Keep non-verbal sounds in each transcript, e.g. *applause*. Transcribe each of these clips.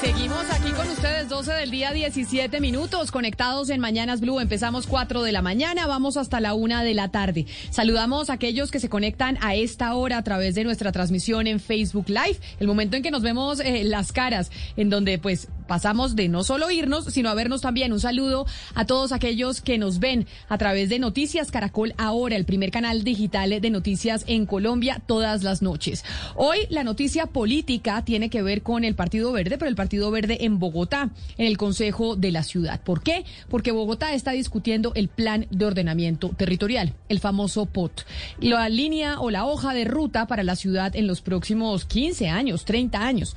Seguimos aquí con ustedes, 12 del día, 17 minutos, conectados en Mañanas Blue. Empezamos 4 de la mañana, vamos hasta la 1 de la tarde. Saludamos a aquellos que se conectan a esta hora a través de nuestra transmisión en Facebook Live, el momento en que nos vemos eh, las caras, en donde pues pasamos de no solo irnos, sino a vernos también. Un saludo a todos aquellos que nos ven a través de Noticias Caracol Ahora, el primer canal digital de noticias en Colombia todas las noches. Hoy la noticia política tiene que ver con el Partido Verde, pero el Partido Verde en Bogotá, en el Consejo de la Ciudad. ¿Por qué? Porque Bogotá está discutiendo el plan de ordenamiento territorial, el famoso POT. La línea o la hoja de ruta para la ciudad en los próximos 15 años, 30 años.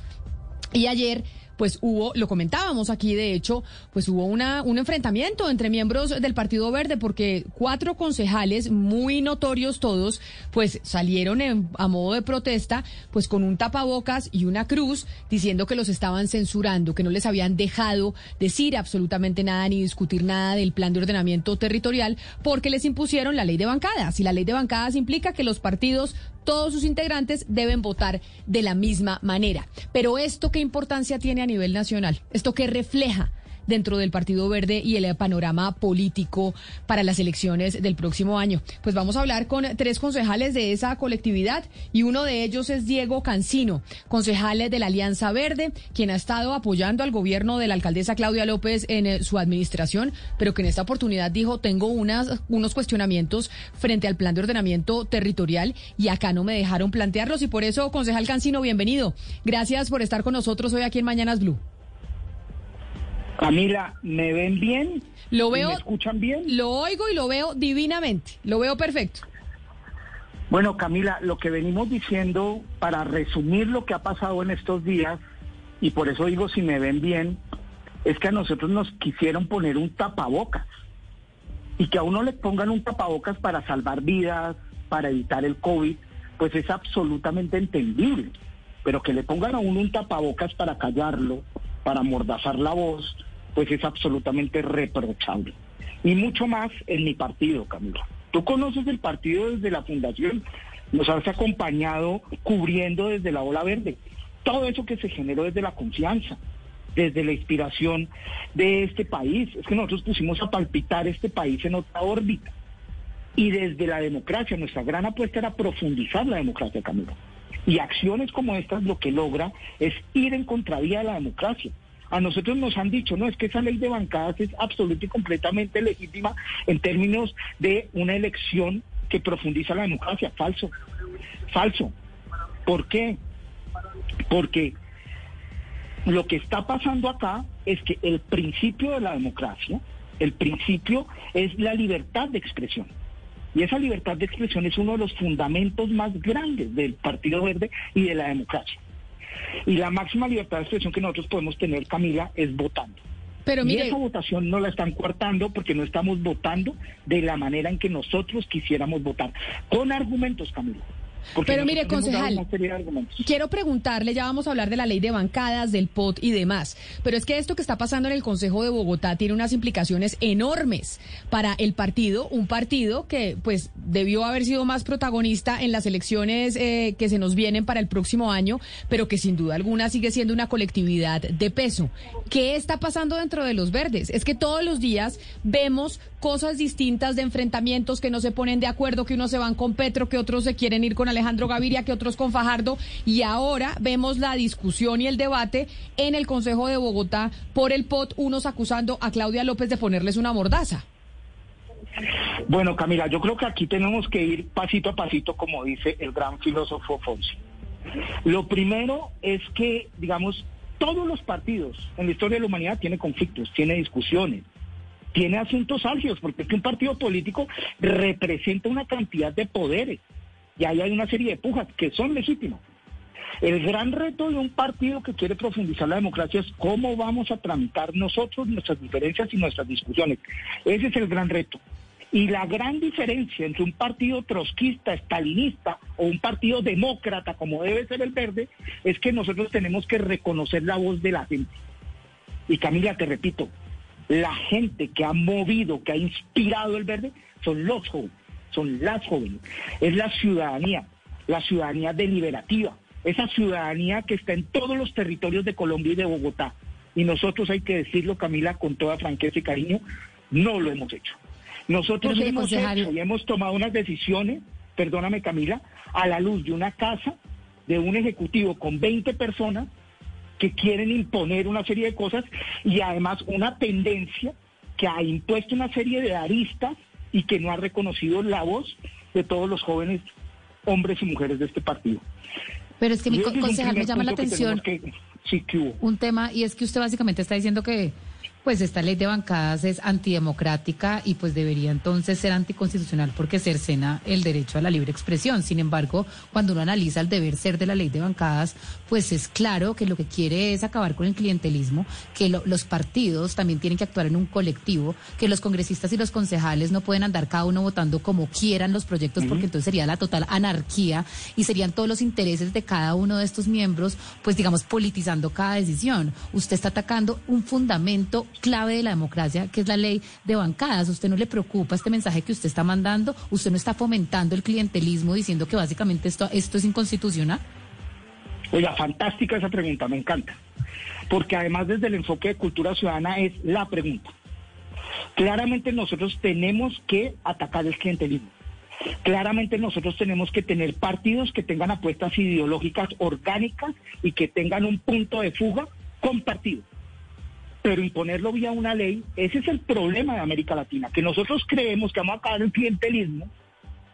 Y ayer pues hubo, lo comentábamos aquí, de hecho, pues hubo una, un enfrentamiento entre miembros del Partido Verde porque cuatro concejales, muy notorios todos, pues salieron a modo de protesta, pues con un tapabocas y una cruz, diciendo que los estaban censurando, que no les habían dejado decir absolutamente nada ni discutir nada del plan de ordenamiento territorial, porque les impusieron la ley de bancadas. Y la ley de bancadas implica que los partidos todos sus integrantes deben votar de la misma manera. Pero esto qué importancia tiene a nivel nacional? ¿Esto qué refleja? Dentro del Partido Verde y el panorama político para las elecciones del próximo año. Pues vamos a hablar con tres concejales de esa colectividad y uno de ellos es Diego Cancino, concejal de la Alianza Verde, quien ha estado apoyando al gobierno de la alcaldesa Claudia López en eh, su administración, pero que en esta oportunidad dijo, tengo unas, unos cuestionamientos frente al plan de ordenamiento territorial y acá no me dejaron plantearlos y por eso, concejal Cancino, bienvenido. Gracias por estar con nosotros hoy aquí en Mañanas Blue. Camila, ¿me ven bien? Lo veo. ¿Me escuchan bien? Lo oigo y lo veo divinamente. Lo veo perfecto. Bueno, Camila, lo que venimos diciendo, para resumir lo que ha pasado en estos días, y por eso digo si me ven bien, es que a nosotros nos quisieron poner un tapabocas. Y que a uno le pongan un tapabocas para salvar vidas, para evitar el COVID, pues es absolutamente entendible. Pero que le pongan a uno un tapabocas para callarlo, para mordazar la voz, pues es absolutamente reprochable. Y mucho más en mi partido, Camila. Tú conoces el partido desde la fundación, nos has acompañado cubriendo desde la ola verde. Todo eso que se generó desde la confianza, desde la inspiración de este país. Es que nosotros pusimos a palpitar este país en otra órbita. Y desde la democracia, nuestra gran apuesta era profundizar la democracia, Camila. Y acciones como estas lo que logra es ir en contravía de la democracia. A nosotros nos han dicho, no, es que esa ley de bancadas es absoluta y completamente legítima en términos de una elección que profundiza la democracia. Falso, falso. ¿Por qué? Porque lo que está pasando acá es que el principio de la democracia, el principio es la libertad de expresión. Y esa libertad de expresión es uno de los fundamentos más grandes del Partido Verde y de la democracia. Y la máxima libertad de expresión que nosotros podemos tener, Camila, es votando. Pero y esa votación no la están coartando porque no estamos votando de la manera en que nosotros quisiéramos votar. Con argumentos, Camila. Pero mire, concejal, quiero preguntarle, ya vamos a hablar de la ley de bancadas, del POT y demás, pero es que esto que está pasando en el Consejo de Bogotá tiene unas implicaciones enormes para el partido, un partido que pues debió haber sido más protagonista en las elecciones eh, que se nos vienen para el próximo año, pero que sin duda alguna sigue siendo una colectividad de peso. ¿Qué está pasando dentro de los verdes? Es que todos los días vemos cosas distintas de enfrentamientos que no se ponen de acuerdo, que unos se van con Petro, que otros se quieren ir con Alejandro Gaviria, que otros con Fajardo, y ahora vemos la discusión y el debate en el Consejo de Bogotá por el POT, unos acusando a Claudia López de ponerles una mordaza. Bueno, Camila, yo creo que aquí tenemos que ir pasito a pasito, como dice el gran filósofo Fonsi. Lo primero es que, digamos, todos los partidos en la historia de la humanidad tienen conflictos, tiene discusiones, tiene asuntos álgidos, porque es que un partido político representa una cantidad de poderes y ahí hay una serie de pujas que son legítimas. El gran reto de un partido que quiere profundizar la democracia es cómo vamos a tramitar nosotros nuestras diferencias y nuestras discusiones. Ese es el gran reto. Y la gran diferencia entre un partido trotskista, estalinista o un partido demócrata, como debe ser el verde, es que nosotros tenemos que reconocer la voz de la gente. Y Camila, te repito, la gente que ha movido, que ha inspirado el verde, son los jóvenes, son las jóvenes. Es la ciudadanía, la ciudadanía deliberativa, esa ciudadanía que está en todos los territorios de Colombia y de Bogotá. Y nosotros, hay que decirlo, Camila, con toda franqueza y cariño, no lo hemos hecho. Nosotros hemos hecho y hemos tomado unas decisiones, perdóname Camila, a la luz de una casa, de un ejecutivo con 20 personas que quieren imponer una serie de cosas y además una tendencia que ha impuesto una serie de aristas y que no ha reconocido la voz de todos los jóvenes hombres y mujeres de este partido. Pero es que mi concejal me llama la atención un tema y es que usted básicamente está diciendo que pues esta ley de bancadas es antidemocrática y pues debería entonces ser anticonstitucional porque cercena el derecho a la libre expresión. Sin embargo, cuando uno analiza el deber ser de la ley de bancadas, pues es claro que lo que quiere es acabar con el clientelismo, que los partidos también tienen que actuar en un colectivo, que los congresistas y los concejales no pueden andar cada uno votando como quieran los proyectos porque entonces sería la total anarquía y serían todos los intereses de cada uno de estos miembros, pues digamos, politizando cada decisión. Usted está atacando un fundamento clave de la democracia, que es la ley de bancadas. ¿Usted no le preocupa este mensaje que usted está mandando? ¿Usted no está fomentando el clientelismo diciendo que básicamente esto, esto es inconstitucional? Oiga, fantástica esa pregunta, me encanta. Porque además desde el enfoque de cultura ciudadana es la pregunta. Claramente nosotros tenemos que atacar el clientelismo. Claramente nosotros tenemos que tener partidos que tengan apuestas ideológicas orgánicas y que tengan un punto de fuga compartido pero imponerlo vía una ley, ese es el problema de América Latina, que nosotros creemos que vamos a acabar el clientelismo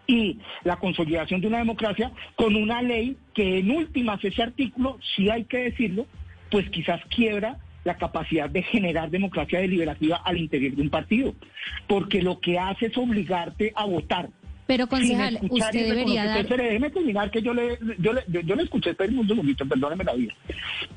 y la consolidación de una democracia con una ley que en últimas ese artículo, si hay que decirlo, pues quizás quiebra la capacidad de generar democracia deliberativa al interior de un partido, porque lo que hace es obligarte a votar. Pero concejal, usted debería dar... déjeme terminar que yo le, yo le, yo, le escuché, un segundito, perdóneme la vida.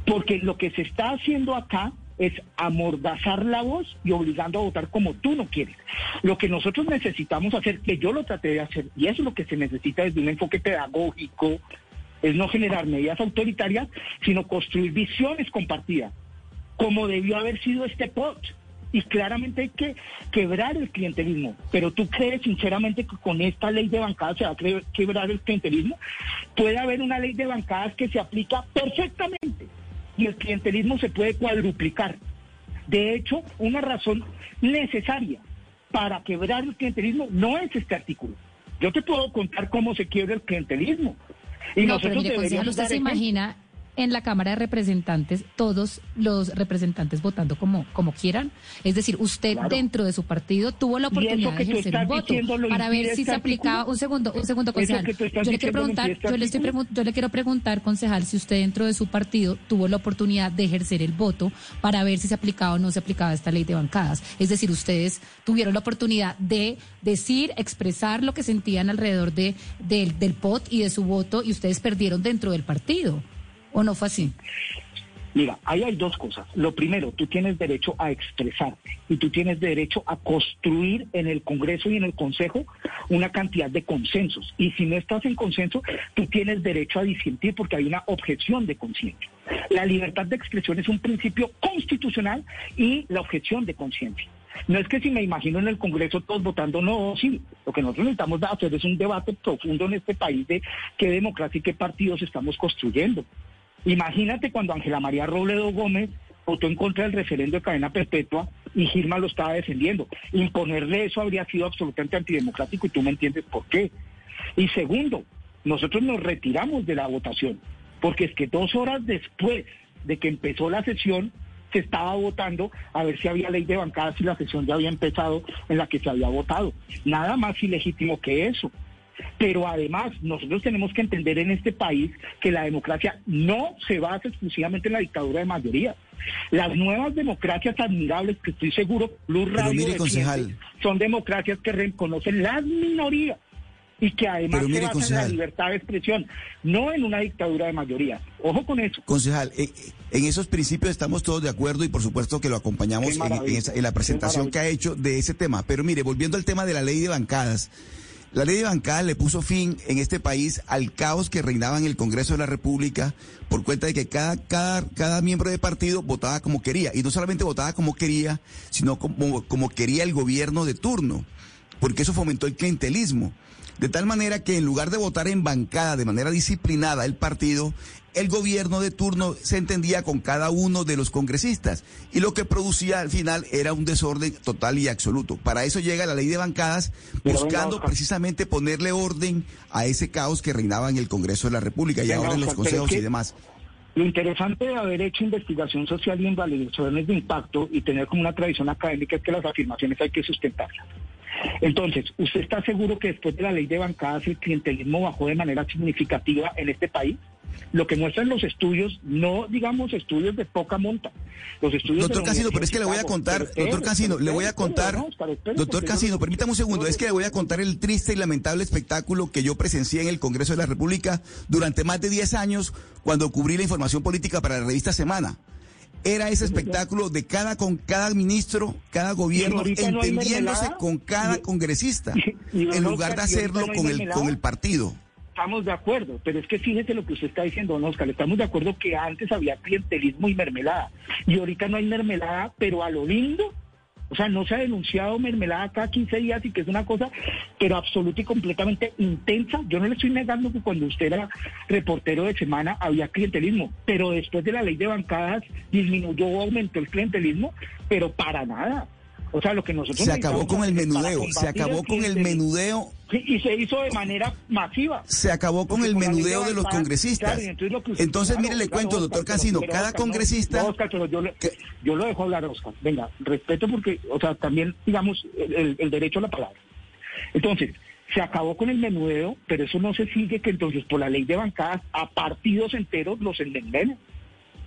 Porque lo que se está haciendo acá es amordazar la voz y obligando a votar como tú no quieres. Lo que nosotros necesitamos hacer, que yo lo traté de hacer, y eso es lo que se necesita desde un enfoque pedagógico, es no generar medidas autoritarias, sino construir visiones compartidas, como debió haber sido este POT. Y claramente hay que quebrar el clientelismo. Pero tú crees sinceramente que con esta ley de bancadas se va a quebrar el clientelismo. Puede haber una ley de bancadas que se aplica perfectamente y el clientelismo se puede cuadruplicar. De hecho, una razón necesaria para quebrar el clientelismo no es este artículo. Yo te puedo contar cómo se quiebra el clientelismo. Y no, nosotros pero ¿usted se imagina en la Cámara de Representantes todos los representantes votando como, como quieran. Es decir, usted dentro de su partido tuvo la oportunidad de ejercer un voto para ver si se aplicaba. Un segundo, un segundo, concejal. Yo le quiero preguntar, yo le, estoy yo le quiero preguntar, concejal, si usted dentro de su partido tuvo la oportunidad de ejercer el voto para ver si se aplicaba o no se aplicaba esta ley de bancadas. Es decir, ustedes tuvieron la oportunidad de decir, expresar lo que sentían alrededor de, del, del POT y de su voto y ustedes perdieron dentro del partido. ¿O no fue así? Mira, ahí hay dos cosas. Lo primero, tú tienes derecho a expresarte y tú tienes derecho a construir en el Congreso y en el Consejo una cantidad de consensos. Y si no estás en consenso, tú tienes derecho a disentir porque hay una objeción de conciencia. La libertad de expresión es un principio constitucional y la objeción de conciencia. No es que si me imagino en el Congreso todos votando no, sí. Lo que nosotros necesitamos hacer es un debate profundo en este país de qué democracia y qué partidos estamos construyendo. Imagínate cuando Ángela María Robledo Gómez votó en contra del referendo de cadena perpetua y Gilma lo estaba defendiendo. Imponerle eso habría sido absolutamente antidemocrático y tú me entiendes por qué. Y segundo, nosotros nos retiramos de la votación, porque es que dos horas después de que empezó la sesión se estaba votando a ver si había ley de bancadas y la sesión ya había empezado en la que se había votado. Nada más ilegítimo que eso. Pero además, nosotros tenemos que entender en este país que la democracia no se basa exclusivamente en la dictadura de mayoría. Las nuevas democracias admirables, que estoy seguro, Luz Radio mire, defiende, son democracias que reconocen las minorías y que además Pero se mire, basan en la libertad de expresión, no en una dictadura de mayoría. Ojo con eso. Concejal, eh, eh, en esos principios estamos todos de acuerdo y por supuesto que lo acompañamos en, esa- en la presentación que ha hecho de ese tema. Pero mire, volviendo al tema de la ley de bancadas. La ley de bancadas le puso fin en este país al caos que reinaba en el Congreso de la República por cuenta de que cada, cada, cada miembro de partido votaba como quería. Y no solamente votaba como quería, sino como, como quería el gobierno de turno, porque eso fomentó el clientelismo. De tal manera que en lugar de votar en bancada de manera disciplinada el partido, el gobierno de turno se entendía con cada uno de los congresistas y lo que producía al final era un desorden total y absoluto. Para eso llega la ley de bancadas venga, buscando precisamente ponerle orden a ese caos que reinaba en el Congreso de la República y Venga, ahora en los consejos y demás. Lo interesante de haber hecho investigación social y evaluaciones de impacto y tener como una tradición académica es que las afirmaciones hay que sustentarlas. Entonces, ¿usted está seguro que después de la ley de bancadas el clientelismo bajó de manera significativa en este país? Lo que muestran los estudios, no digamos estudios de poca monta. Los estudios Doctor la Cancino, pero es que le voy a contar, doctor Cancino, le voy a contar, doctor porque yo Cancino, no- permítame un segundo, es que le voy a contar el triste y lamentable espectáculo que yo presencié en el Congreso de la República durante más de 10 años cuando cubrí la información política para la revista Semana. Era ese espectáculo de cada con cada ministro, cada gobierno, no entendiéndose con cada congresista, y- y don en lugar de hacerlo no con el, con el partido. Estamos de acuerdo, pero es que fíjese lo que usted está diciendo, don Oscar. Estamos de acuerdo que antes había clientelismo y mermelada. Y ahorita no hay mermelada, pero a lo lindo. O sea, no se ha denunciado mermelada cada 15 días y que es una cosa, pero absoluta y completamente intensa. Yo no le estoy negando que cuando usted era reportero de semana había clientelismo, pero después de la ley de bancadas disminuyó o aumentó el clientelismo, pero para nada. O sea, lo que nosotros Se acabó con el menudeo, se acabó con el menudeo y se hizo de manera masiva. se acabó con el menudeo de los congresistas. entonces mire, le cuento, doctor pero, cada congresista... yo, lo dejo hablar, Oscar. Venga, respeto porque, o sea, también, digamos, el, derecho a la palabra. Entonces, se acabó con el menudeo, pero eso no se sigue que entonces por la ley de bancadas a partidos enteros los envenenan.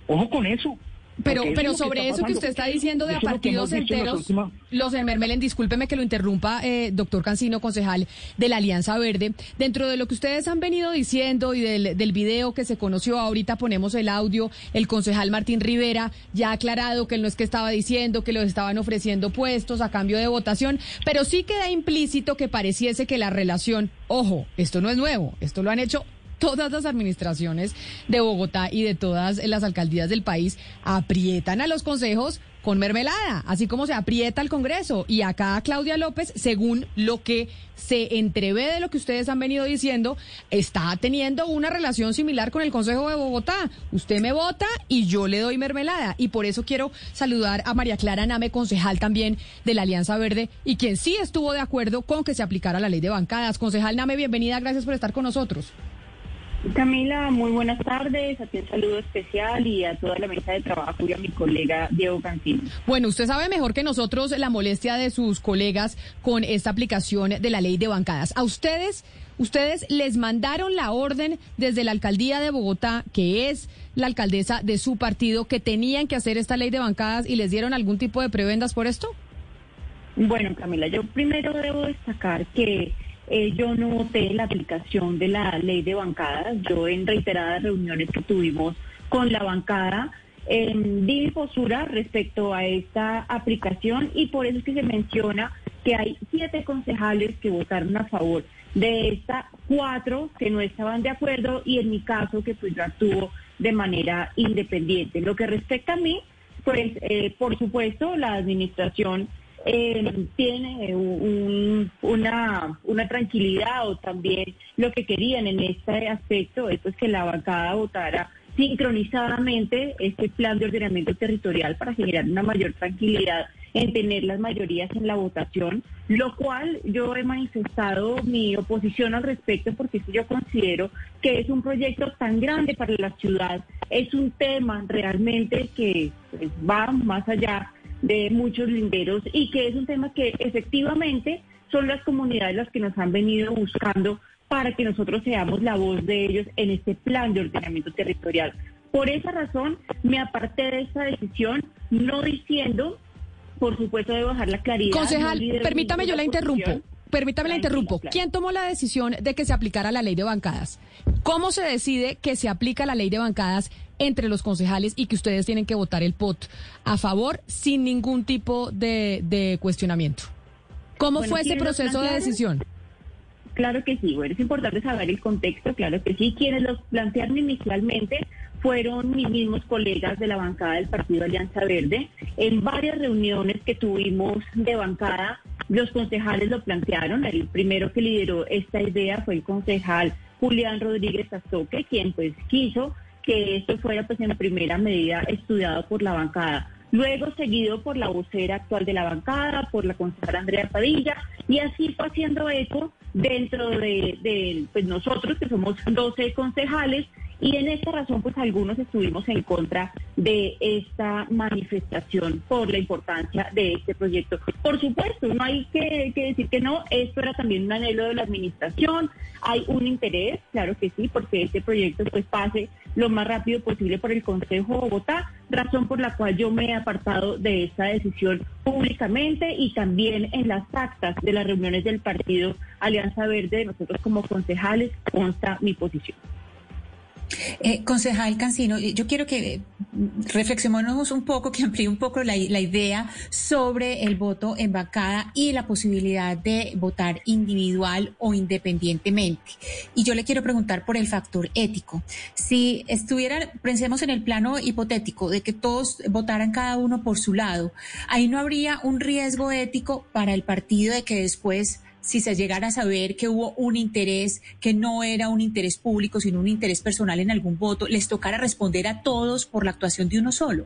Ojo con eso. Pero, pero es sobre eso que usted está diciendo de a lo partidos enteros, últimas- los enmermelen, discúlpeme que lo interrumpa, eh, doctor Cancino, concejal de la Alianza Verde. Dentro de lo que ustedes han venido diciendo y del, del video que se conoció, ahorita ponemos el audio, el concejal Martín Rivera ya ha aclarado que él no es que estaba diciendo que los estaban ofreciendo puestos a cambio de votación, pero sí queda implícito que pareciese que la relación, ojo, esto no es nuevo, esto lo han hecho todas las administraciones de Bogotá y de todas las alcaldías del país aprietan a los consejos con mermelada, así como se aprieta al Congreso. Y acá Claudia López, según lo que se entrevé de lo que ustedes han venido diciendo, está teniendo una relación similar con el Consejo de Bogotá. Usted me vota y yo le doy mermelada. Y por eso quiero saludar a María Clara Name, concejal también de la Alianza Verde, y quien sí estuvo de acuerdo con que se aplicara la ley de bancadas. Concejal Name, bienvenida, gracias por estar con nosotros. Camila, muy buenas tardes. A ti un saludo especial y a toda la mesa de trabajo y a mi colega Diego Cancino. Bueno, usted sabe mejor que nosotros la molestia de sus colegas con esta aplicación de la ley de bancadas. A ustedes, ustedes les mandaron la orden desde la alcaldía de Bogotá, que es la alcaldesa de su partido, que tenían que hacer esta ley de bancadas y les dieron algún tipo de prebendas por esto. Bueno, Camila, yo primero debo destacar que eh, yo no voté la aplicación de la ley de bancadas. Yo en reiteradas reuniones que tuvimos con la bancada eh, di mi postura respecto a esta aplicación y por eso es que se menciona que hay siete concejales que votaron a favor de esta, cuatro que no estaban de acuerdo y en mi caso que pues yo actúo de manera independiente. Lo que respecta a mí, pues eh, por supuesto la administración eh, tiene un- una, una tranquilidad o también lo que querían en este aspecto es pues, que la bancada votara sincronizadamente este plan de ordenamiento territorial para generar una mayor tranquilidad en tener las mayorías en la votación, lo cual yo he manifestado mi oposición al respecto porque yo considero que es un proyecto tan grande para la ciudad, es un tema realmente que pues, va más allá de muchos linderos y que es un tema que efectivamente son las comunidades las que nos han venido buscando para que nosotros seamos la voz de ellos en este plan de ordenamiento territorial. Por esa razón me aparté de esa decisión, no diciendo, por supuesto, de bajar la claridad. Concejal, no permítame, yo la interrumpo. Permítame la interrumpo. claro. ¿Quién tomó la decisión de que se aplicara la ley de bancadas? ¿Cómo se decide que se aplica la ley de bancadas entre los concejales y que ustedes tienen que votar el POT a favor sin ningún tipo de, de cuestionamiento? ¿Cómo Bueno, fue ese ¿quiénes lo proceso de decisión? Claro que sí, bueno, es importante saber el contexto, claro que sí. Quienes los plantearon inicialmente fueron mis mismos colegas de la bancada del Partido Alianza Verde. En varias reuniones que tuvimos de bancada, los concejales lo plantearon. El primero que lideró esta idea fue el concejal Julián Rodríguez Azoque, quien pues quiso que esto fuera pues en primera medida estudiado por la bancada. Luego seguido por la vocera actual de la bancada, por la concejala Andrea Padilla, y así fue haciendo eco dentro de, de, pues nosotros que somos 12 concejales y en esta razón pues algunos estuvimos en contra de esta manifestación por la importancia de este proyecto. Por supuesto, no hay que, decir que no, esto era también un anhelo de la administración, hay un interés, claro que sí, porque este proyecto pues pase lo más rápido posible por el Consejo de Bogotá, razón por la cual yo me he apartado de esta decisión públicamente y también en las actas de las reuniones del partido Alianza Verde, nosotros como concejales, consta mi posición. Eh, concejal Cancino, yo quiero que eh, reflexionemos un poco, *laughs* que amplíe un poco la, la, idea sobre el voto en bancada y la posibilidad de votar individual o independientemente. Y yo le quiero preguntar por el factor ético. Si estuvieran, pensemos en el plano hipotético de que todos votaran cada uno por su lado, ahí no habría un riesgo ético para el partido de que después si se llegara a saber que hubo un interés que no era un interés público, sino un interés personal en algún voto, les tocara responder a todos por la actuación de uno solo.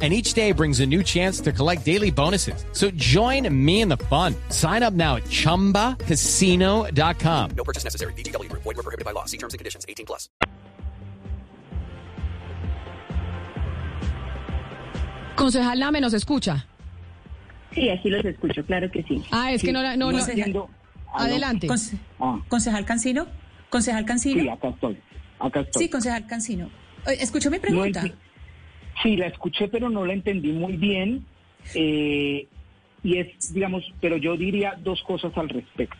And each day brings a new chance to collect daily bonuses. So join me in the fun. Sign up now at chumbacasino.com. No purchase necessary. Group. Void were prohibited by law. See terms and conditions. 18 plus. Concejal Lame, ¿nos escucha? Sí, aquí los escucho, claro que sí. Ah, es que no, la- no, no. no. Adelante. Conce- Ah, concejal Cancino, concejal Cancino. sí, acá estoy. Acá estoy. Sí, concejal Cancino. Eh, ¿Escuchó mi No pregunta? enti- sí, la escuché, pero no la entendí muy bien. eh, y es, digamos, pero yo diría dos cosas al respecto.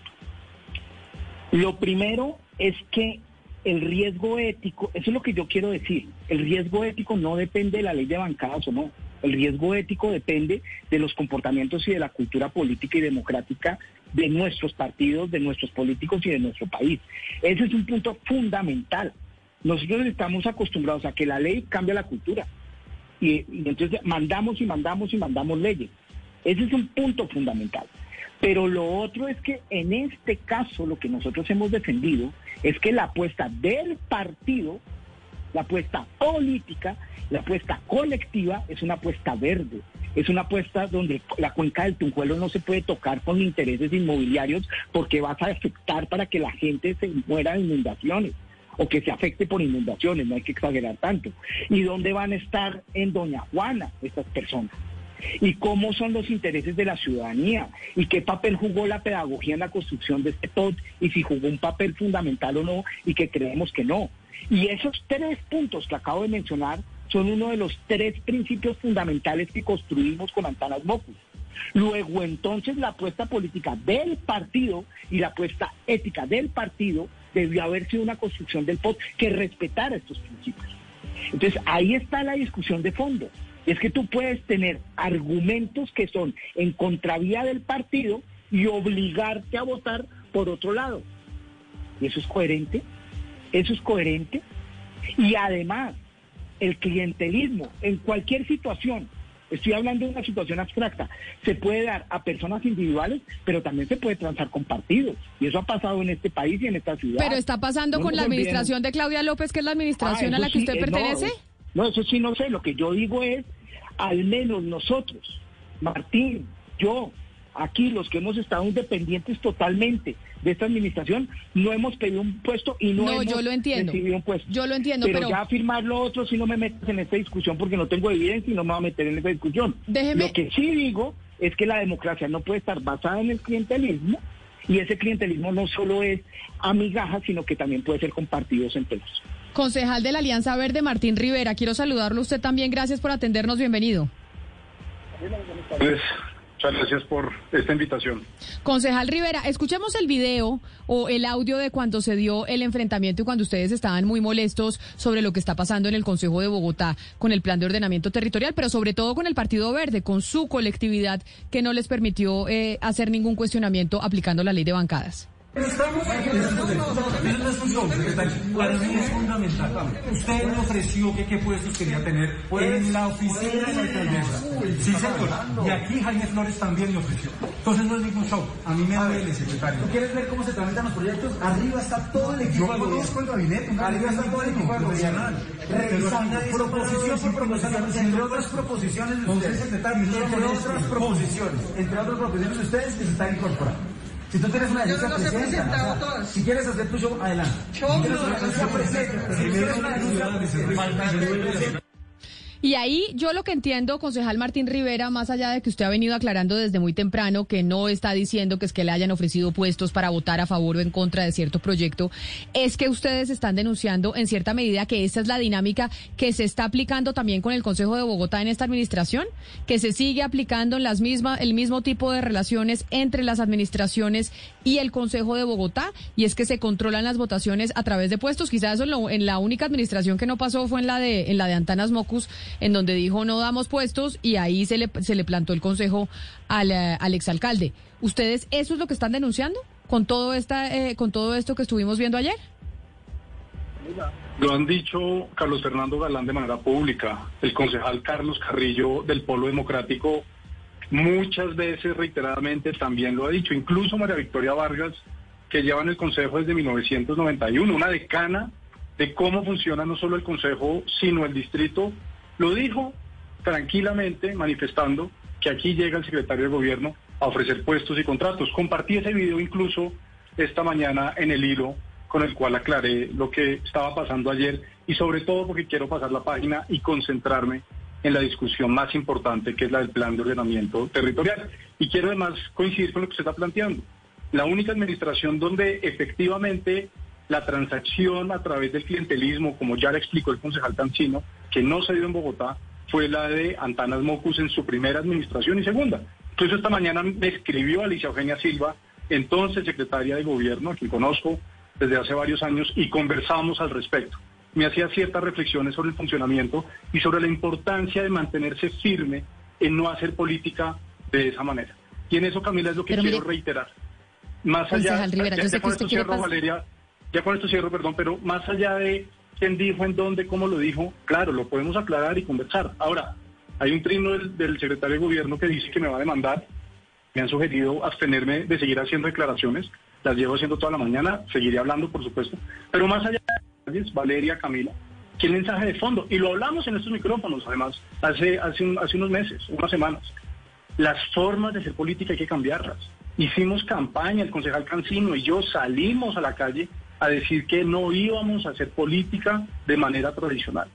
Lo primero es que el riesgo ético, eso es lo que yo quiero decir, el riesgo ético no depende de la ley de bancadas o no. El riesgo ético depende de los comportamientos y de la cultura política y democrática de nuestros partidos, de nuestros políticos y de nuestro país. Ese es un punto fundamental. Nosotros estamos acostumbrados a que la ley cambia la cultura. Y, entonces mandamos y mandamos y mandamos leyes. Ese es un punto fundamental. Pero lo otro es que en este caso lo que nosotros hemos defendido es que la apuesta del partido, la apuesta política, la apuesta colectiva es una apuesta verde. Es una apuesta donde la cuenca del Tunjuelo no se puede tocar con intereses inmobiliarios porque vas a afectar para que la gente se muera de inundaciones o que se afecte por inundaciones, no hay que exagerar tanto. ¿Y dónde van a estar en Doña Juana estas personas? ¿Y cómo son los intereses de la ciudadanía? ¿Y qué papel jugó la pedagogía en la construcción de este POT? ¿Y si jugó un papel fundamental o no? Y que creemos que no. Y esos tres puntos que acabo de mencionar son uno de los tres principios fundamentales que construimos con Antanas Mocus. Luego, entonces, la apuesta política del partido y la apuesta ética del partido debió haber sido una construcción del POT que respetara estos principios. Entonces, ahí está la discusión de fondo. Es que tú puedes tener argumentos que son en contravía del partido y obligarte a votar por otro lado. ¿Y eso es coherente? ¿Eso es coherente? Y además, el clientelismo en cualquier situación, estoy hablando de una situación abstracta, se puede dar a personas individuales, pero también se puede transar con partidos. Y eso ha pasado en este país y en esta ciudad. Pero está pasando No con la administración de Claudia López, que es la administración Ah, a la que sí, usted eh, no, pertenece. No, eso sí no sé. Lo que yo digo es, al menos nosotros, Martín, yo, aquí los que hemos estado independientes totalmente de esta administración, no hemos pedido un puesto y no, No, hemos yo lo entiendo. recibido un puesto. Yo lo entiendo, pero, pero- ya afirmar lo otro si no me metes en esta discusión porque no tengo evidencia y no me voy a meter en esa discusión. Déjeme- Lo que sí digo es que la democracia no puede estar basada en el clientelismo y ese clientelismo no solo es a migajas, sino que también puede ser con partidos enteros. Concejal de la Alianza Verde, Martín Rivera, quiero saludarlo usted también. Gracias por atendernos. Bienvenido. Pues, muchas gracias por esta invitación. Concejal Rivera, escuchemos el video o el audio de cuando se dio el enfrentamiento y cuando ustedes estaban muy molestos sobre lo que está pasando en el Consejo de Bogotá con el plan de ordenamiento territorial, pero sobre todo con el Partido Verde, con su colectividad que no les permitió eh, hacer ningún cuestionamiento aplicando la ley de bancadas. Estamos un show, secretario. Para mí es fundamental. Usted me ofreció que qué puestos quería tener en la oficina de la alcaldesa. Sí, señor. Y aquí Jaime Flores también me ofreció. Entonces no es ningún show. A mí me duele, secretario. ¿Tú quieres ver cómo se tramitan los proyectos? Arriba está todo el equipo Yo conozco el gabinete. Arriba está todo el equipo gobierno. Revisando proposición por proposición, entre otras proposiciones de ustedes. Entre otras proposiciones, entre otras proposiciones de ustedes que se están incorporando. Si tú tienes una denuncia, presenta. Si quieres hacer tu show, adelante. Si tienes una denuncia, presenta. Si tienes una denuncia, presenta. Y ahí yo lo que entiendo, concejal Martín Rivera, más allá de que usted ha venido aclarando desde muy temprano que no está diciendo que es que le hayan ofrecido puestos para votar a favor o en contra de cierto proyecto, es que ustedes están denunciando en cierta medida que esta es la dinámica que se está aplicando también con el Consejo de Bogotá en esta administración, que se sigue aplicando en las mismas, el mismo tipo de relaciones entre las administraciones y el Consejo de Bogotá, y es que se controlan las votaciones a través de puestos. Quizás eso en, lo- en la única administración que no pasó fue en la de, en la de Antanas Mocus, en donde dijo no damos puestos y ahí se le, se le plantó el consejo al, eh, al exalcalde. ¿Ustedes eso es lo que están denunciando con todo, esta, eh, con todo esto que estuvimos viendo ayer? Lo han dicho Carlos Fernando Galán de manera pública, el concejal Carlos Carrillo del Polo Democrático muchas veces reiteradamente también lo ha dicho, incluso María Victoria Vargas, que lleva en el Consejo desde 1991, una decana de cómo funciona no solo el Consejo, sino el distrito, lo dijo tranquilamente, manifestando que aquí llega el secretario de Gobierno a ofrecer puestos y contratos. Compartí ese video incluso esta mañana en el hilo con el cual aclaré lo que estaba pasando ayer y sobre todo porque quiero pasar la página y concentrarme en la discusión más importante que es la del plan de ordenamiento territorial. Y quiero además coincidir con lo que se está planteando. La única administración donde efectivamente la transacción a través del clientelismo, como ya le explicó el concejal Tancino, que no se dio en Bogotá, fue la de Antanas Mocus en su primera administración y segunda. Incluso esta mañana me escribió Alicia Eugenia Silva, entonces secretaria de gobierno, a quien conozco desde hace varios años, y conversamos al respecto. Me hacía ciertas reflexiones sobre el funcionamiento y sobre la importancia de mantenerse firme en no hacer política de esa manera. Y en eso, Camila, es lo que Pero quiero mire, reiterar. Más allá, Rivera, yo sé que usted quiere Valeria, ya con esto cierro, perdón, pero más allá de quién dijo, en dónde, cómo lo dijo, claro, lo podemos aclarar y conversar. Ahora, hay un trino del, secretario de gobierno que dice que me va a demandar. Me han sugerido abstenerme de seguir haciendo declaraciones. Las llevo haciendo toda la mañana, seguiré hablando, por supuesto. Pero más allá de Valeria, Camila, ¿qué mensaje de fondo? Y lo hablamos en estos micrófonos, además, hace, hace, un- hace unos meses, unas semanas. Las formas de hacer política hay que cambiarlas. Hicimos campaña, el concejal Cancino y yo salimos a la calle a decir que no íbamos a hacer política de manera tradicional.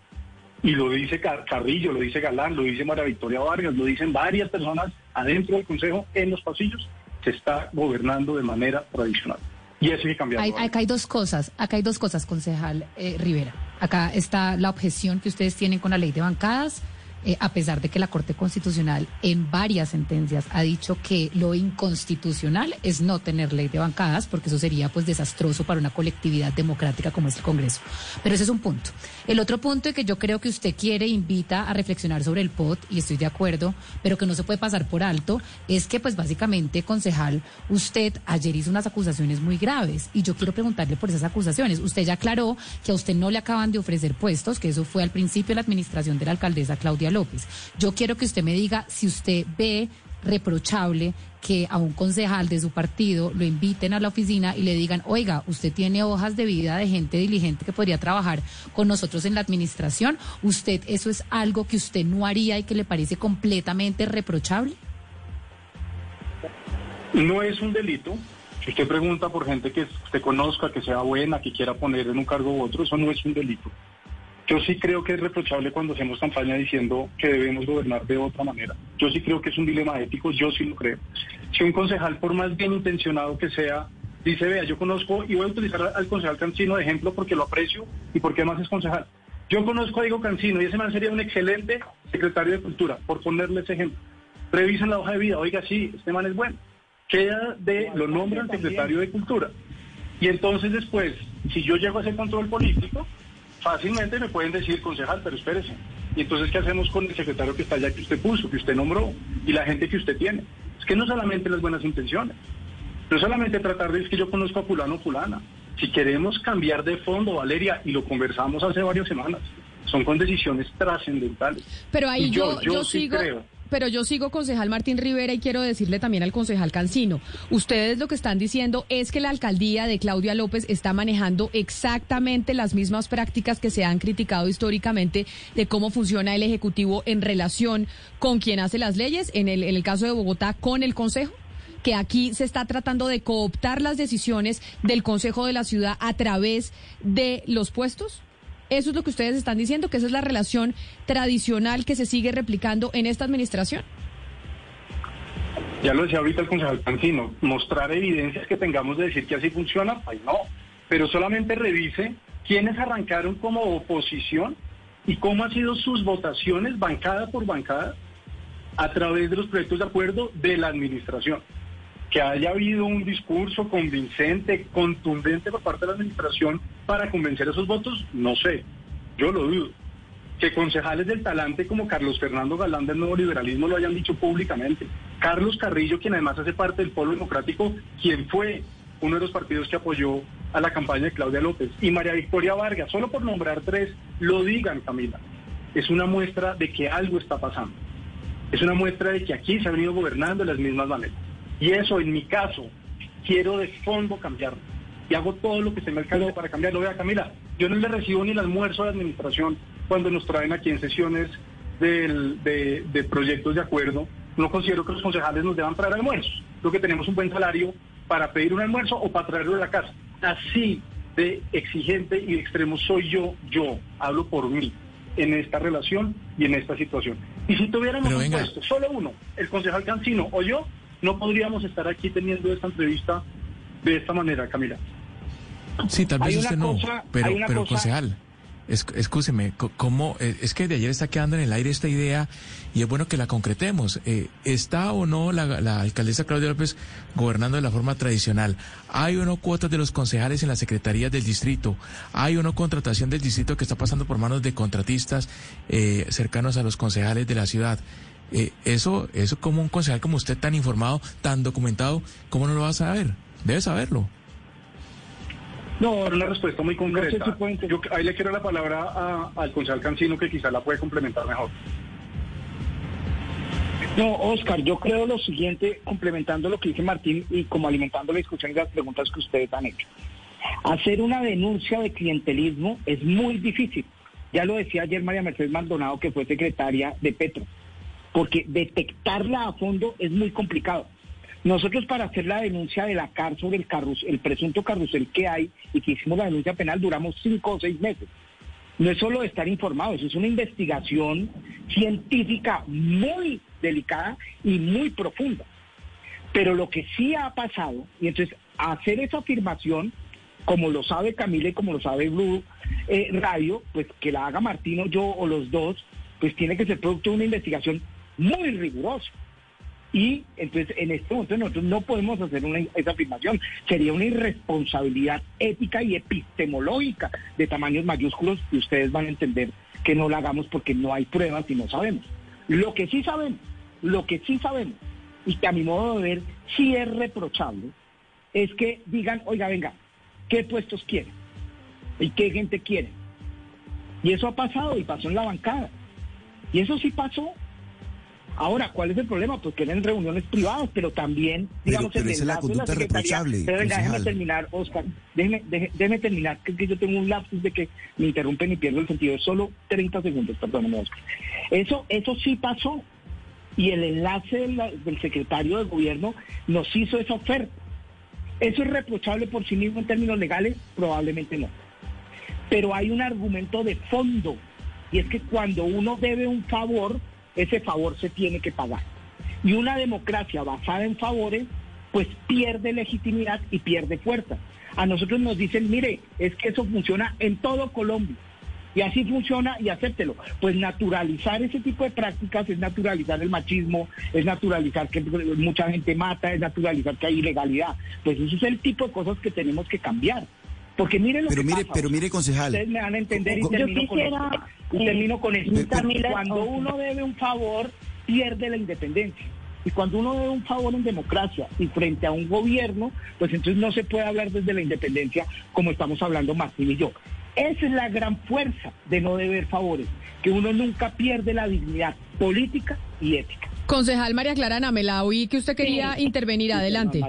Y lo dice Car- Carrillo, lo dice Galán, lo dice María Victoria Vargas, lo dicen varias personas adentro del Consejo, en los pasillos. Se está gobernando de manera tradicional. Y eso hay que cambiarlo. Hay- acá hay dos cosas, acá hay dos cosas, concejal eh, Rivera. Acá está la objeción que ustedes tienen con la ley de bancadas eh, a pesar de que la Corte Constitucional en varias sentencias ha dicho que lo inconstitucional es no tener ley de bancadas, porque eso sería pues desastroso para una colectividad democrática como es el Congreso. Pero ese es un punto. El otro punto es que yo creo que usted quiere, invita a reflexionar sobre el POT, y estoy de acuerdo, pero que no se puede pasar por alto, es que pues básicamente, concejal, usted ayer hizo unas acusaciones muy graves, y yo quiero preguntarle por esas acusaciones. Usted ya aclaró que a usted no le acaban de ofrecer puestos, que eso fue al principio la administración de la alcaldesa Claudia López. Yo quiero que usted me diga si usted ve reprochable que a un concejal de su partido lo inviten a la oficina y le digan, oiga, usted tiene hojas de vida de gente diligente que podría trabajar con nosotros en la administración. ¿Usted eso es algo que usted no haría y que le parece completamente reprochable? No es un delito. Si usted pregunta por gente que usted conozca, que sea buena, que quiera poner en un cargo u otro, eso no es un delito. Yo sí creo que es reprochable cuando hacemos campaña diciendo que debemos gobernar de otra manera. Yo sí creo que es un dilema ético, yo sí lo creo. Si un concejal, por más bien intencionado que sea, dice, vea, yo conozco, y voy a utilizar al concejal Cancino de ejemplo porque lo aprecio y porque además es concejal. Yo conozco a Diego Cancino y ese man sería un excelente secretario de Cultura, por ponerle ese ejemplo. Revisen la hoja de vida, oiga, sí, este man es bueno. Queda de, lo nombran secretario de Cultura. Y entonces después, si yo llego a ese control político, fácilmente me pueden decir, concejal, pero espérese. Y entonces, ¿qué hacemos con el secretario que está allá, que usted puso, que usted nombró, y la gente que usted tiene? Es que no solamente las buenas intenciones, no solamente tratar de decir que yo conozco a fulano o fulana. Si queremos cambiar de fondo, Valeria, y lo conversamos hace varias semanas, son con decisiones trascendentales. Pero ahí Y yo, yo, sí sigo... creo. Pero yo sigo concejal Martín Rivera y quiero decirle también al concejal Cancino, ustedes lo que están diciendo es que la alcaldía de Claudia López está manejando exactamente las mismas prácticas que se han criticado históricamente de cómo funciona el Ejecutivo en relación con quien hace las leyes, en el, en el caso de Bogotá, con el Consejo que aquí se está tratando de cooptar las decisiones del Consejo de la Ciudad a través de los puestos? ¿Eso es lo que ustedes están diciendo? ¿Que esa es la relación tradicional que se sigue replicando en esta administración? Ya lo decía ahorita el concejal Cancino, mostrar evidencias que tengamos de decir que así funciona, pues no. Pero solamente revise quiénes arrancaron como oposición y cómo han sido sus votaciones bancada por bancada a través de los proyectos de acuerdo de la administración. Que haya habido un discurso convincente, contundente por parte de la administración para convencer esos votos, no sé, yo lo dudo. Que concejales del talante como Carlos Fernando Galán del Nuevo Liberalismo lo hayan dicho públicamente. Carlos Carrillo, quien además hace parte del Polo Democrático, quien fue uno de los partidos que apoyó a la campaña de Claudia López. Y María Victoria Vargas, solo por nombrar tres, lo digan, Camila. Es una muestra de que algo está pasando. Es una muestra de que aquí se ha venido gobernando de las mismas maneras. Y eso, en mi caso, quiero de fondo cambiarlo. Y hago todo lo que se me alcance para cambiarlo. Vea, Camila, yo no le recibo ni el almuerzo de administración cuando nos traen aquí en sesiones del- de, de proyectos de acuerdo. No considero que los concejales nos deban traer almuerzos. Creo que tenemos un buen salario para pedir un almuerzo o para traerlo de la casa. Así de exigente y de extremo soy yo, yo, hablo por mí, en esta relación y en esta situación. Y si tuviéramos un puesto, solo uno, el concejal Cancino o yo, no podríamos estar aquí teniendo esta entrevista de esta manera, Camila. Sí, tal vez usted no, cosa- pero, pero cosa- concejal, es- escúcheme, ¿cómo, eh, es que de ayer está quedando en el aire esta idea y es bueno que la concretemos. Eh, ¿Está o no la, la alcaldesa Claudia López gobernando de la forma tradicional? ¿Hay o no cuotas de los concejales en las secretarías del distrito? ¿Hay o no contratación del distrito que está pasando por manos de contratistas eh, cercanos a los concejales de la ciudad? Eh, eso, eso como un concejal como usted tan informado, tan documentado, ¿cómo no lo va a saber? Debe saberlo. No, era una respuesta muy concreta. si Yo ahí le quiero la palabra a- al concejal Cancino que quizá la puede complementar mejor. No, Oscar, yo creo lo siguiente, complementando lo que dice Martín y como alimentando la discusión y las preguntas que ustedes han hecho. Hacer una denuncia de clientelismo es muy difícil. Ya lo decía ayer María Mercedes Maldonado, que fue secretaria de Petro, porque detectarla a fondo es muy complicado. Nosotros para hacer la denuncia de la CAR el, carrus, el presunto carrusel que hay y que hicimos la denuncia penal duramos cinco o seis meses. No es solo estar informados, es una investigación científica muy delicada y muy profunda. Pero lo que sí ha pasado, y entonces hacer esa afirmación, como lo sabe Camila y como lo sabe Blue eh, Radio, pues que la haga Martino, yo o los dos, pues tiene que ser producto de una investigación muy rigurosa. Y entonces en este momento nosotros no podemos hacer una, esa afirmación. Sería una irresponsabilidad ética y epistemológica de tamaños mayúsculos y ustedes van a entender que no la hagamos porque no hay pruebas y no sabemos. Lo que sí sabemos, lo que sí sabemos, y que a mi modo de ver sí es reprochable, es que digan, oiga, venga, ¿qué puestos quieren? ¿Y qué gente quiere? Y eso ha pasado y pasó en la bancada. Y eso sí pasó. Ahora, ¿cuál es el problema? Pues que eran reuniones privadas, pero también, digamos, pero el esa es la enlace de conducta Secretaría- reprochable, Pero déjeme terminar, Oscar. Déjeme, deje- déjeme terminar, que, que yo tengo un lapsus de que me interrumpen y pierdo el sentido. Es solo 30 segundos, perdóname, Oscar. Eso, eso sí pasó. Y el enlace de la- del secretario de gobierno nos hizo esa oferta. ¿Eso es reprochable por sí mismo en términos legales? Probablemente no. Pero hay un argumento de fondo, y es que cuando uno debe un favor, ese favor se tiene que pagar. Y una democracia basada en favores, pues pierde legitimidad y pierde fuerza. A nosotros nos dicen, mire, es que eso funciona en todo Colombia. Y así funciona y acéptelo. Pues naturalizar ese tipo de prácticas es naturalizar el machismo, es naturalizar que mucha gente mata, es naturalizar que hay ilegalidad. Pues eso es el tipo de cosas que tenemos que cambiar. Porque miren lo Pero que mire, pasa. pero mire, concejal. Ustedes me van a entender y Yo termino con quisiera, esto. Y eh, termino con esto. Camila, Cuando ok. uno debe un favor, pierde la independencia. Y cuando uno debe un favor en democracia y frente a un gobierno, pues entonces no se puede hablar desde la independencia como estamos hablando Martín y yo. Esa es la gran fuerza de no deber favores, que uno nunca pierde la dignidad política y ética. Concejal María Clara Namela, oí que usted quería Sí. intervenir. Adelante.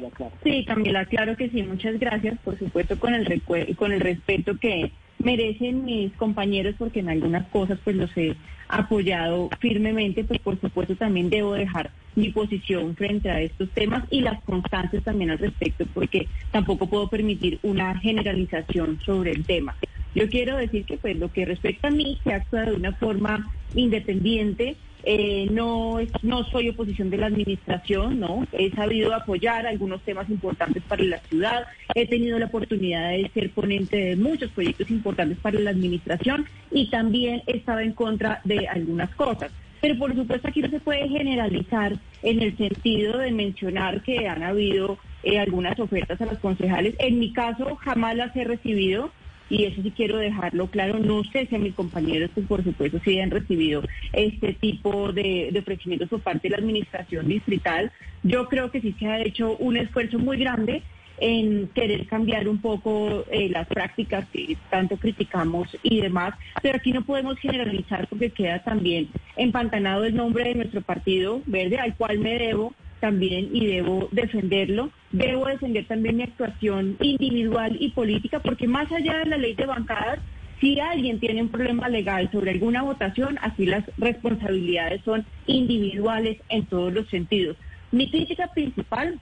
Sí, Camila, claro que sí, muchas gracias, por supuesto, con el, con el respeto que merecen mis compañeros, porque en algunas cosas pues los he apoyado firmemente, pues por supuesto también debo dejar mi posición frente a estos temas y las constancias también al respecto, porque tampoco puedo permitir una generalización sobre el tema. Yo quiero decir que pues lo que respecta a mí se actúa de una forma independiente, eh, no, no soy oposición de la administración, no. He sabido apoyar algunos temas importantes para la ciudad. He tenido la oportunidad de ser ponente de muchos proyectos importantes para la administración y también he estado en contra de algunas cosas. Pero por supuesto aquí no se puede generalizar en el sentido de mencionar que han habido eh, algunas ofertas a los concejales. En mi caso jamás las he recibido y eso sí quiero dejarlo claro. No sé si a mis compañeros, pues por supuesto, sí han recibido este tipo de, de ofrecimientos por parte de la administración distrital. Yo creo que sí se ha hecho un esfuerzo muy grande en querer cambiar un poco eh, las prácticas que tanto criticamos y demás, pero aquí no podemos generalizar porque queda también empantanado el nombre de nuestro partido verde, al cual me debo también y debo defenderlo. Debo defender también mi actuación individual y política, porque más allá de la ley de bancadas, si alguien tiene un problema legal sobre alguna votación, así las responsabilidades son individuales en todos los sentidos. Mi crítica principal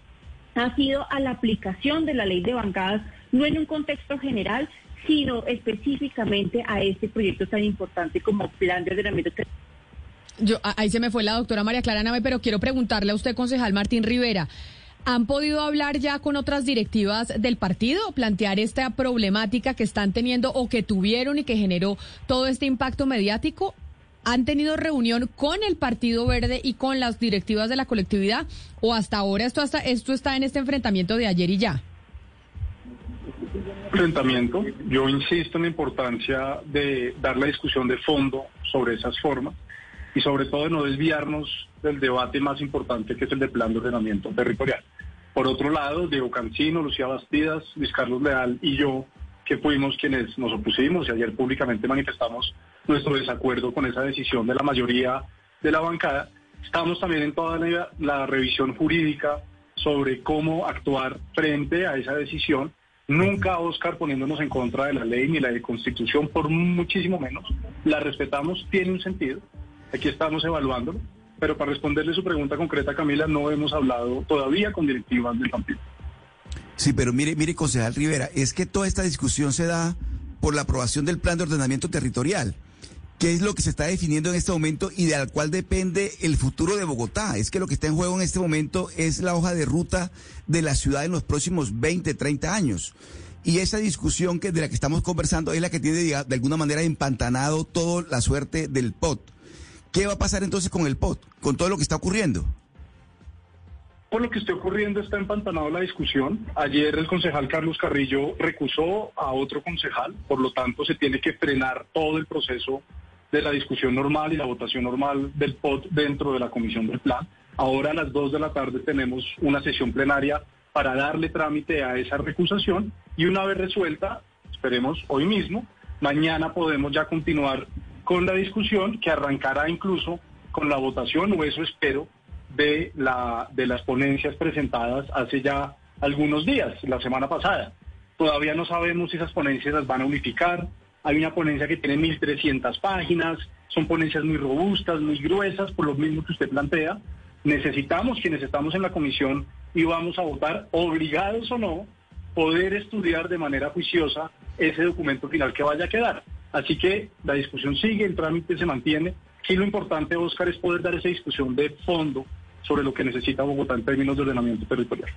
ha sido a la aplicación de la ley de bancadas, no en un contexto general, sino específicamente a este proyecto tan importante como Plan de Ordenamiento. Yo, ahí se me fue la doctora María Clara Nave, pero quiero preguntarle a usted, concejal Martín Rivera. ¿Han podido hablar ya con otras directivas del partido, plantear esta problemática que están teniendo o que tuvieron y que generó todo este impacto mediático? ¿Han tenido reunión con el Partido Verde y con las directivas de la colectividad? ¿O hasta ahora esto, hasta, esto está en este enfrentamiento de ayer y ya? enfrentamiento. Yo insisto en la importancia de dar la discusión de fondo sobre esas formas y sobre todo de no desviarnos del debate más importante que es el de plan de ordenamiento territorial. Por otro lado, Diego Cancino, Lucía Bastidas, Luis Carlos Leal y yo, que fuimos quienes nos opusimos y ayer públicamente manifestamos nuestro desacuerdo con esa decisión de la mayoría de la bancada, estamos también en toda la, la revisión jurídica sobre cómo actuar frente a esa decisión Nunca, Oscar, poniéndonos en contra de la ley ni la de constitución, por muchísimo menos. La respetamos, tiene un sentido. Aquí estamos evaluándolo. Pero para responderle su pregunta concreta, Camila, no hemos hablado todavía con directivas del partido. Sí, pero mire, mire, concejal Rivera, es que toda esta discusión se da por la aprobación del plan de ordenamiento territorial, que es lo que se está definiendo en este momento y del cual depende el futuro de Bogotá. Es que lo que está en juego en este momento es la hoja de ruta de la ciudad en los próximos 20, 30 años. Y esa discusión que de la que estamos conversando es la que tiene de alguna manera empantanado toda la suerte del POT. ¿Qué va a pasar entonces con el POT, con todo lo que está ocurriendo? Por lo que esté ocurriendo está empantanado la discusión. Ayer el concejal Carlos Carrillo recusó a otro concejal, por lo tanto se tiene que frenar todo el proceso de la discusión normal y la votación normal del POT dentro de la comisión del plan. Ahora a las 2 de la tarde tenemos una sesión plenaria para darle trámite a esa recusación y una vez resuelta, esperemos hoy mismo, mañana podemos ya continuar con la discusión que arrancará incluso con la votación, o eso espero, de, la, de las ponencias presentadas hace ya algunos días, la semana pasada. Todavía no sabemos si esas ponencias las van a unificar. Hay una ponencia que tiene 1.300 páginas, son ponencias muy robustas, muy gruesas, por lo mismo que usted plantea. Necesitamos, quienes estamos en la comisión y vamos a votar, obligados o no, poder estudiar de manera juiciosa ese documento final que vaya a quedar. Así que la discusión sigue, el trámite se mantiene. Y lo importante, Oscar, es poder dar esa discusión de fondo sobre lo que necesita Bogotá en términos de ordenamiento territorial.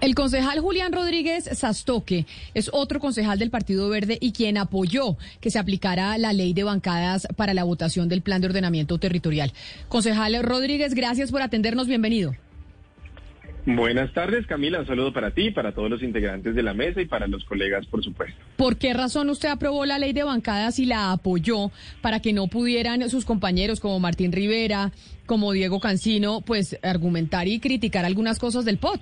El concejal Julián Rodríguez Sastoque es otro concejal del Partido Verde y quien apoyó que se aplicara la ley de bancadas para la votación del plan de ordenamiento territorial. Concejal Rodríguez, gracias por atendernos. Bienvenido. Buenas tardes, Camila. Un saludo para ti, para todos los integrantes de la mesa y para los colegas, por supuesto. ¿Por qué razón usted aprobó la ley de bancadas y la apoyó para que no pudieran sus compañeros como Martín Rivera, como Diego Cancino, pues argumentar y criticar algunas cosas del POT?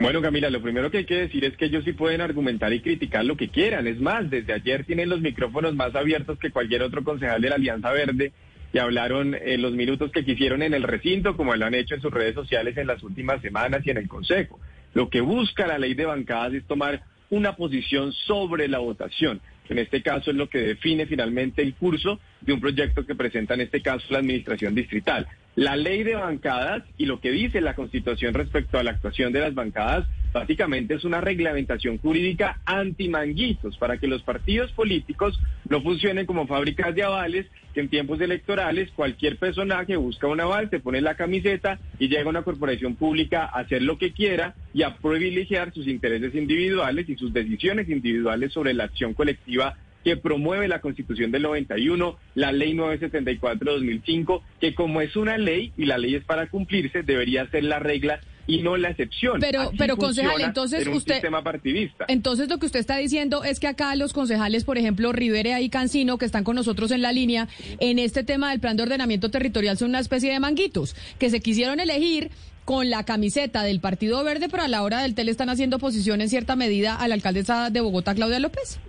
Bueno, Camila, lo primero que hay que decir es que ellos sí pueden argumentar y criticar lo que quieran. Es más, desde ayer tienen los micrófonos más abiertos que cualquier otro concejal de la Alianza Verde y hablaron en los minutos que quisieron en el recinto, como lo han hecho en sus redes sociales en las últimas semanas y en el Consejo. Lo que busca la ley de bancadas es tomar una posición sobre la votación. En este caso es lo que define finalmente el curso de un proyecto que presenta en este caso la Administración Distrital. La ley de bancadas y lo que dice la Constitución respecto a la actuación de las bancadas básicamente es una reglamentación jurídica anti-manguitos para que los partidos políticos no funcionen como fábricas de avales, que en tiempos electorales cualquier personaje busca un aval, te pone la camiseta y llega una corporación pública a hacer lo que quiera y a privilegiar sus intereses individuales y sus decisiones individuales sobre la acción colectiva que promueve la Constitución del 91, la Ley 974-2005, que como es una ley y la ley es para cumplirse, debería ser la regla y no la excepción. Pero, pero concejal, entonces en un usted, sistema partidista. entonces lo que usted está diciendo es que acá los concejales, por ejemplo, Rivera y Cancino, que están con nosotros en la línea, en este tema del plan de ordenamiento territorial son una especie de manguitos que se quisieron elegir con la camiseta del Partido Verde, pero a la hora del TEL están haciendo oposición en cierta medida a la alcaldesa de Bogotá, Claudia López.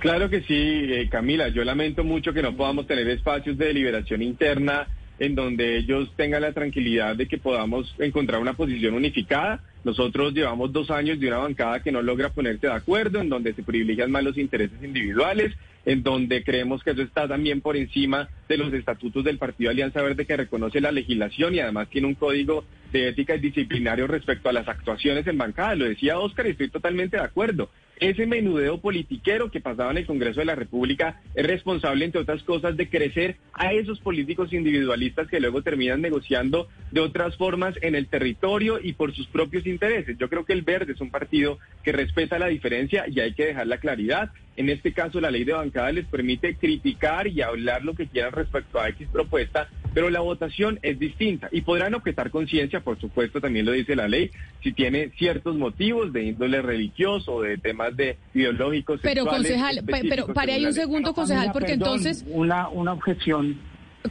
Claro que sí, eh, Camila. Yo lamento mucho que no podamos tener espacios de deliberación interna en donde ellos tengan la tranquilidad de que podamos encontrar una posición unificada. Nosotros llevamos dos años de una bancada que no logra ponerse de acuerdo, en donde se privilegian más los intereses individuales, en donde creemos que eso está también por encima de los estatutos del Partido Alianza Verde que reconoce la legislación y además tiene un código de ética y disciplinario respecto a las actuaciones en bancada. Lo decía Oscar y estoy totalmente de acuerdo. Ese menudeo politiquero que pasaba en el Congreso de la República es responsable, entre otras cosas, de crecer a esos políticos individualistas que luego terminan negociando de otras formas en el territorio y por sus propios intereses. Yo creo que el Verde es un partido que respeta la diferencia y hay que dejar la claridad. En este caso, la ley de bancada les permite criticar y hablar lo que quieran respecto a X propuesta, pero la votación es distinta y podrán objetar conciencia, por supuesto, también lo dice la ley, si tiene ciertos motivos de índole religioso o de temas de ideológicos. Pero, sexuales concejal, pe- pero pare ahí un segundo, concejal, porque Perdón, entonces... Una, una objeción.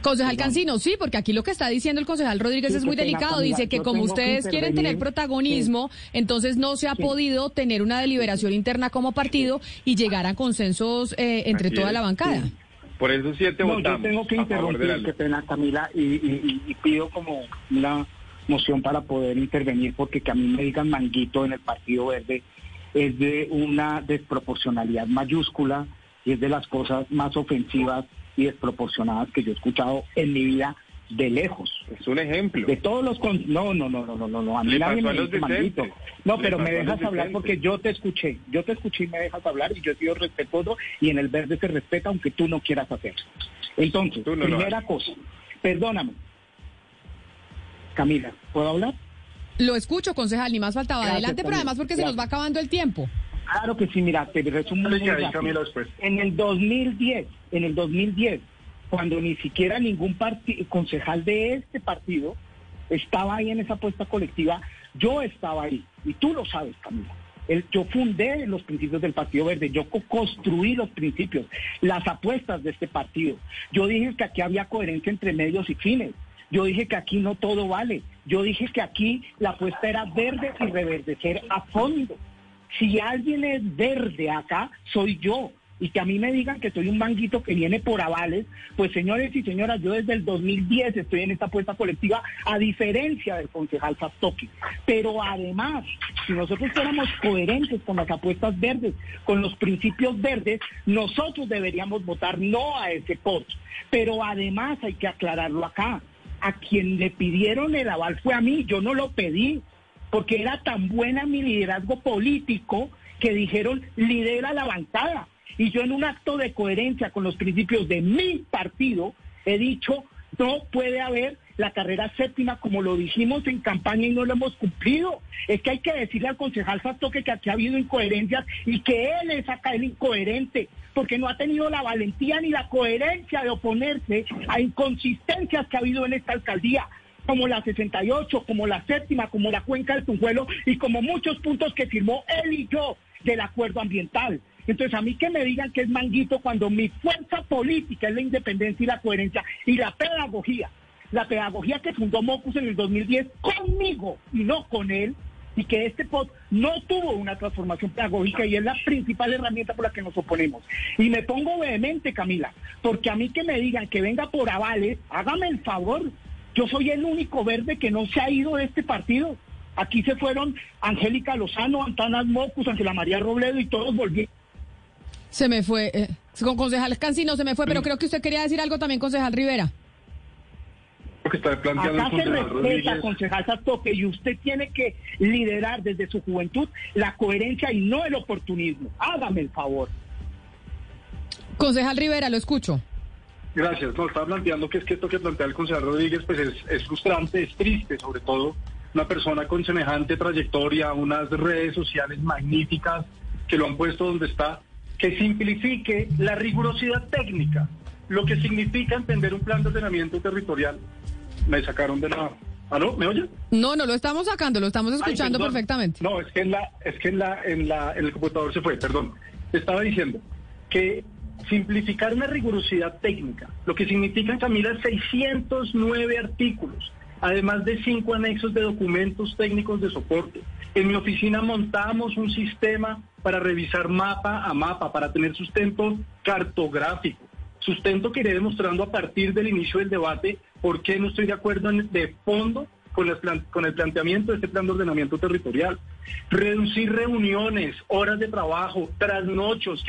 Concejal Cancino, sí, porque aquí lo que está diciendo el concejal Rodríguez Sí, es muy delicado. Dice que como que ustedes quieren tener protagonismo, entonces no se ha Sí. podido tener una deliberación interna como partido y llegar a consensos eh, entre toda es. la bancada. Por eso siete No, yo votamos tengo que interrumpir, qué pena, Camila, y, y- y- y pido como una moción para poder intervenir, porque que a mí me digan manguito en el Partido Verde es de una desproporcionalidad mayúscula y es de las cosas más ofensivas y desproporcionadas que yo he escuchado en mi vida de lejos. Es un ejemplo. De todos los... con- No, no, no, no, no, no, no, a mí nadie me dice decentes. No, pero me dejas hablar porque yo te escuché, yo te escuché y me dejas hablar y yo he sido respetuoso y en el verde se respeta aunque tú no quieras hacerlo. Entonces, no primera cosa, perdóname. Camila, ¿puedo hablar? Lo escucho, concejal, ni más faltaba. Gracias, Adelante, pero además porque se nos va acabando el tiempo. Claro que sí, mira, te resumo muy ahí, rápido. En el 2010, en el 2010, cuando ni siquiera ningún concejal de este partido estaba ahí en esa apuesta colectiva, yo estaba ahí, y tú lo sabes, Camila. Yo fundé los principios del Partido Verde, yo co- construí los principios, las apuestas de este partido. Yo dije que aquí había coherencia entre medios y fines. Yo dije que aquí no todo vale. Yo dije que aquí la apuesta era verde y reverdecer a fondo. Si alguien es verde acá, soy yo. Y que a mí me digan que soy un manguito que viene por avales, pues señores y señoras, yo desde el 2010 estoy en esta apuesta colectiva, a diferencia del concejal Sastoki. Pero además, si nosotros fuéramos coherentes con las apuestas verdes, con los principios verdes, nosotros deberíamos votar no a ese post. Pero además hay que aclararlo acá. A quien le pidieron el aval fue a mí, yo no lo pedí porque era tan buena mi liderazgo político que dijeron lidera la bancada. Y yo en un acto de coherencia con los principios de mi partido he dicho no puede haber la carrera séptima como lo dijimos en campaña y no lo hemos cumplido. Es que hay que decirle al concejal Sastoque que aquí ha habido incoherencias y que él es acá el incoherente, porque no ha tenido la valentía ni la coherencia de oponerse a inconsistencias que ha habido en esta alcaldía como la 68, como la séptima, como la cuenca del Tunjuelo y como muchos puntos que firmó él y yo del acuerdo ambiental. Entonces, a mí que me digan que es manguito cuando mi fuerza política es la independencia y la coherencia y la pedagogía. La pedagogía que fundó Mocus en el 2010 conmigo y no con él, y que este POT no tuvo una transformación pedagógica y es la principal herramienta por la que nos oponemos. Y me pongo vehemente, Camila, porque a mí que me digan que venga por avales, hágame el favor. Yo soy el único verde que no se ha ido de este partido. Aquí se fueron Angélica Lozano, Antanas Mocus, Ángela María Robledo y todos volvieron. Se me fue. eh, con concejal Cancino se me fue, pero creo que usted quería decir algo también, concejal Rivera. Lo que está planteando Acá el se concejal respeta, Rodríguez. concejal Sastoque, y usted tiene que liderar desde su juventud la coherencia y no el oportunismo. Hágame el favor. Concejal Rivera, lo escucho. Gracias. No, estaba planteando que es que esto que plantea el concejal Rodríguez pues es, es frustrante, es triste, sobre todo una persona con semejante trayectoria, unas redes sociales magníficas que lo han puesto donde está, que simplifique la rigurosidad técnica, lo que significa entender un plan de ordenamiento territorial. Me sacaron de la... ¿Aló? ¿Me oye? No, no lo estamos sacando, lo estamos escuchando Ay, perfectamente. No, es que en la, es que en la, en la, en el computador se fue, perdón. Estaba diciendo que simplificar una rigurosidad técnica, lo que significa, Camila, 609 artículos, además de cinco anexos de documentos técnicos de soporte. En mi oficina montamos un sistema para revisar mapa a mapa, para tener sustento cartográfico. Sustento que iré demostrando a partir del inicio del debate por qué no estoy de acuerdo de fondo con, las con el planteamiento de este plan de ordenamiento territorial. Reducir reuniones, horas de trabajo, trasnochos,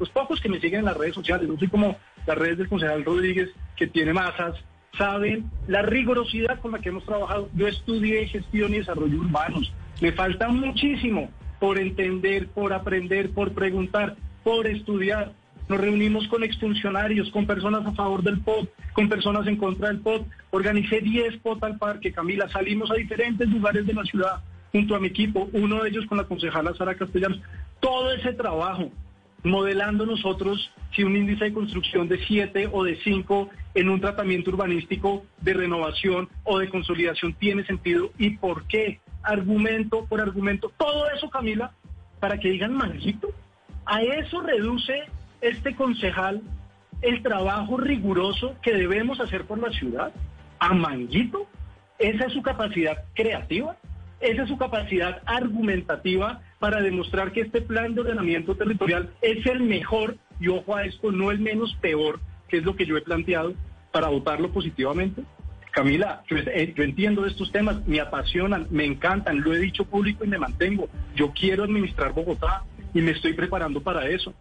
los pocos que me siguen en las redes sociales, no soy como las redes del concejal Rodríguez, que tiene masas, saben la rigurosidad con la que hemos trabajado. Yo estudié gestión y desarrollo urbanos. Me falta muchísimo por entender, por aprender, por preguntar, por estudiar. Nos reunimos con exfuncionarios, con personas a favor del POT, con personas en contra del POT. Organicé 10 POT al parque, Camila. Salimos a diferentes lugares de la ciudad junto a mi equipo, uno de ellos con la concejala Sara Castellanos. Todo ese trabajo, modelando nosotros si un índice de construcción de 7 o de 5 en un tratamiento urbanístico de renovación o de consolidación tiene sentido y por qué, argumento por argumento. Todo eso, Camila, para que digan manguito. A eso reduce este concejal el trabajo riguroso que debemos hacer por la ciudad. A manguito. Esa es su capacidad creativa. Esa es su capacidad argumentativa para demostrar que este plan de ordenamiento territorial es el mejor, y ojo a esto, no el menos peor, que es lo que yo he planteado, para votarlo positivamente. Camila, yo, eh, entiendo estos temas, me apasionan, me encantan, lo he dicho público y me mantengo. Yo quiero administrar Bogotá y me estoy preparando para eso.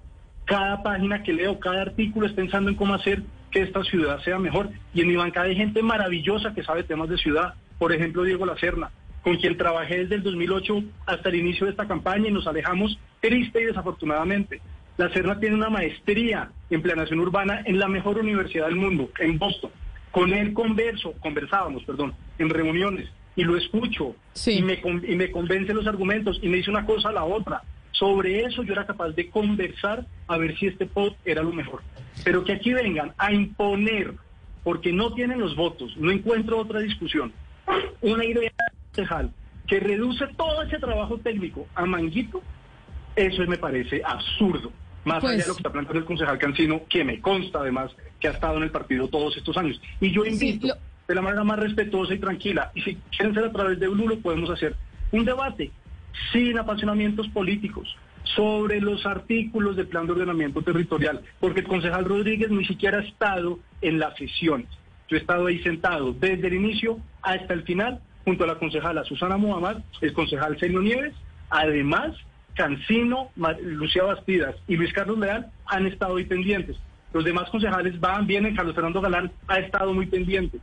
Cada página que leo, cada artículo es pensando en cómo hacer que esta ciudad sea mejor. Y en mi bancada hay gente maravillosa que sabe temas de ciudad. Por ejemplo, Diego Lacerna, con quien trabajé desde el 2008 hasta el inicio de esta campaña y nos alejamos triste y desafortunadamente. La Serna tiene una maestría en planeación urbana en la mejor universidad del mundo, en Boston. Con él converso, conversábamos, perdón, en reuniones y lo escucho y, me, y me convence los argumentos y me dice una cosa a la otra. Sobre eso yo era capaz de conversar a ver si este POT era lo mejor. Pero que aquí vengan a imponer, porque no tienen los votos, no encuentro otra discusión, una idea concejal que reduce todo ese trabajo técnico a manguito, eso me parece absurdo. Más allá de lo que está planteando el concejal Cancino, que me consta además que ha estado en el partido todos estos años. Y yo invito de la manera más respetuosa y tranquila, y si quieren ser a través de Blue, lo podemos hacer, un debate sin apasionamientos políticos sobre los artículos del plan de ordenamiento territorial, porque el concejal Rodríguez ni siquiera ha estado en las sesiones. Yo he estado ahí sentado desde el inicio hasta el final, junto a la concejala Susana Muhammad, el concejal Sergio Nieves, además Cancino, Lucía Bastidas y Luis Carlos Leal han estado ahí pendientes. Los demás concejales van, vienen, Carlos Fernando Galán ha estado muy pendiente.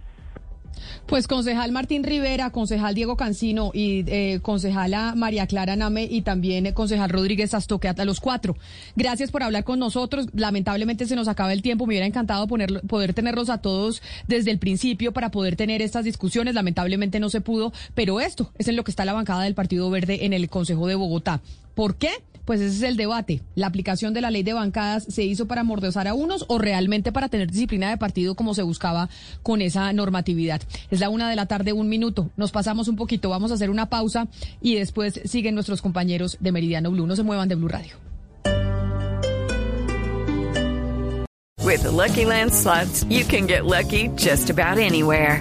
Pues concejal Martín Rivera, concejal Diego Cancino y eh, concejala María Clara Name y también eh, concejal Rodríguez Astoque, a los cuatro. Gracias por hablar con nosotros. Lamentablemente se nos acaba el tiempo. Me hubiera encantado poder tenerlos a todos desde el principio para poder tener estas discusiones. Lamentablemente no se pudo, pero esto es en lo que está la bancada del Partido Verde en el Consejo de Bogotá. ¿Por qué? Pues ese es el debate. ¿La aplicación de la ley de bancadas se hizo para mordezar a unos o realmente para tener disciplina de partido como se buscaba con esa normatividad? Es la una de la tarde, un minuto. Nos pasamos un poquito, vamos a hacer una pausa y después siguen nuestros compañeros de Meridiano Blue. No se muevan de Blue Radio. With Lucky Land slots, you can get lucky just about anywhere.